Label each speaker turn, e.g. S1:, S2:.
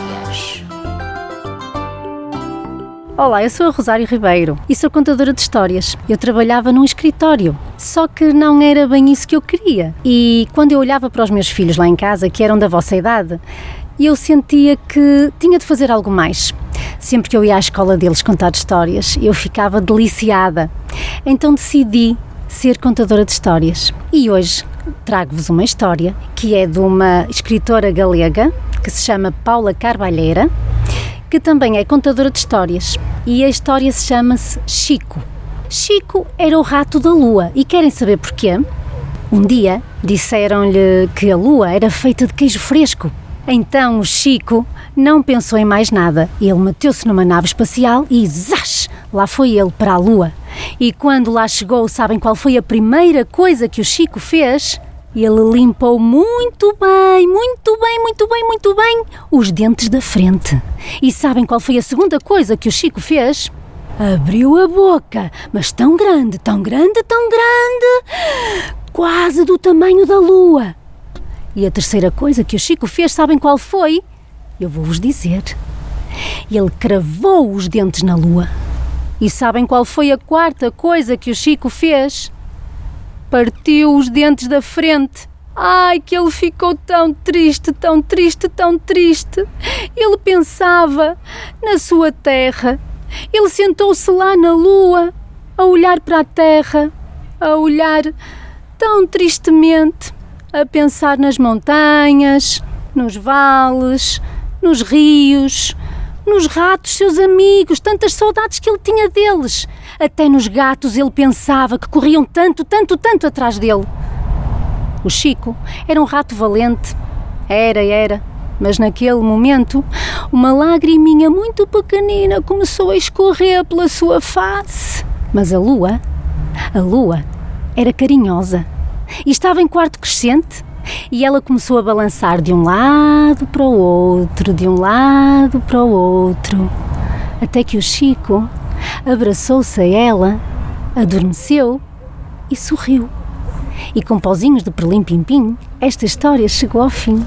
S1: histórias. Olá, eu sou a Rosário Ribeiro e sou contadora de histórias. Eu trabalhava num escritório, só que não era bem isso que eu queria. E quando eu olhava para os meus filhos lá em casa, que eram da vossa idade, eu sentia que tinha de fazer algo mais. Sempre que eu ia à escola deles contar histórias, eu ficava deliciada. Então decidi ser contadora de histórias. E hoje trago-vos uma história que é de uma escritora galega que se chama Paula Carvalheira que também é contadora de histórias. E a história se chama-se Chico. Chico era o rato da lua e querem saber porquê? Um dia disseram-lhe que a lua era feita de queijo fresco. Então o Chico não pensou em mais nada. Ele meteu-se numa nave espacial e zás! Lá foi ele para a lua. E quando lá chegou, sabem qual foi a primeira coisa que o Chico fez? Ele limpou muito bem, muito bem, muito bem, muito bem os dentes da frente. E sabem qual foi a segunda coisa que o Chico fez? Abriu a boca, mas tão grande, tão grande, tão grande, quase do tamanho da lua. E a terceira coisa que o Chico fez, sabem qual foi? Eu vou-vos dizer. Ele cravou os dentes na lua. E sabem qual foi a quarta coisa que o Chico fez? Partiu os dentes da frente. Ai, que ele ficou tão triste, tão triste, tão triste. Ele pensava na sua terra. Ele sentou-se lá na lua, a olhar para a terra, a olhar tão tristemente, a pensar nas montanhas, nos vales, nos rios, nos ratos, seus amigos, tantas saudades que ele tinha deles. Até nos gatos ele pensava que corriam tanto, tanto, tanto atrás dele. O Chico era um rato valente. Era, era. Mas naquele momento, uma lagriminha muito pequenina começou a escorrer pela sua face. Mas a lua, a lua, era carinhosa e estava em quarto crescente e ela começou a balançar de um lado para o outro, de um lado para o outro, até que o Chico abraçou-se a ela, adormeceu e sorriu. E com pauzinhos de perlim-pim-pim, esta história chegou ao fim.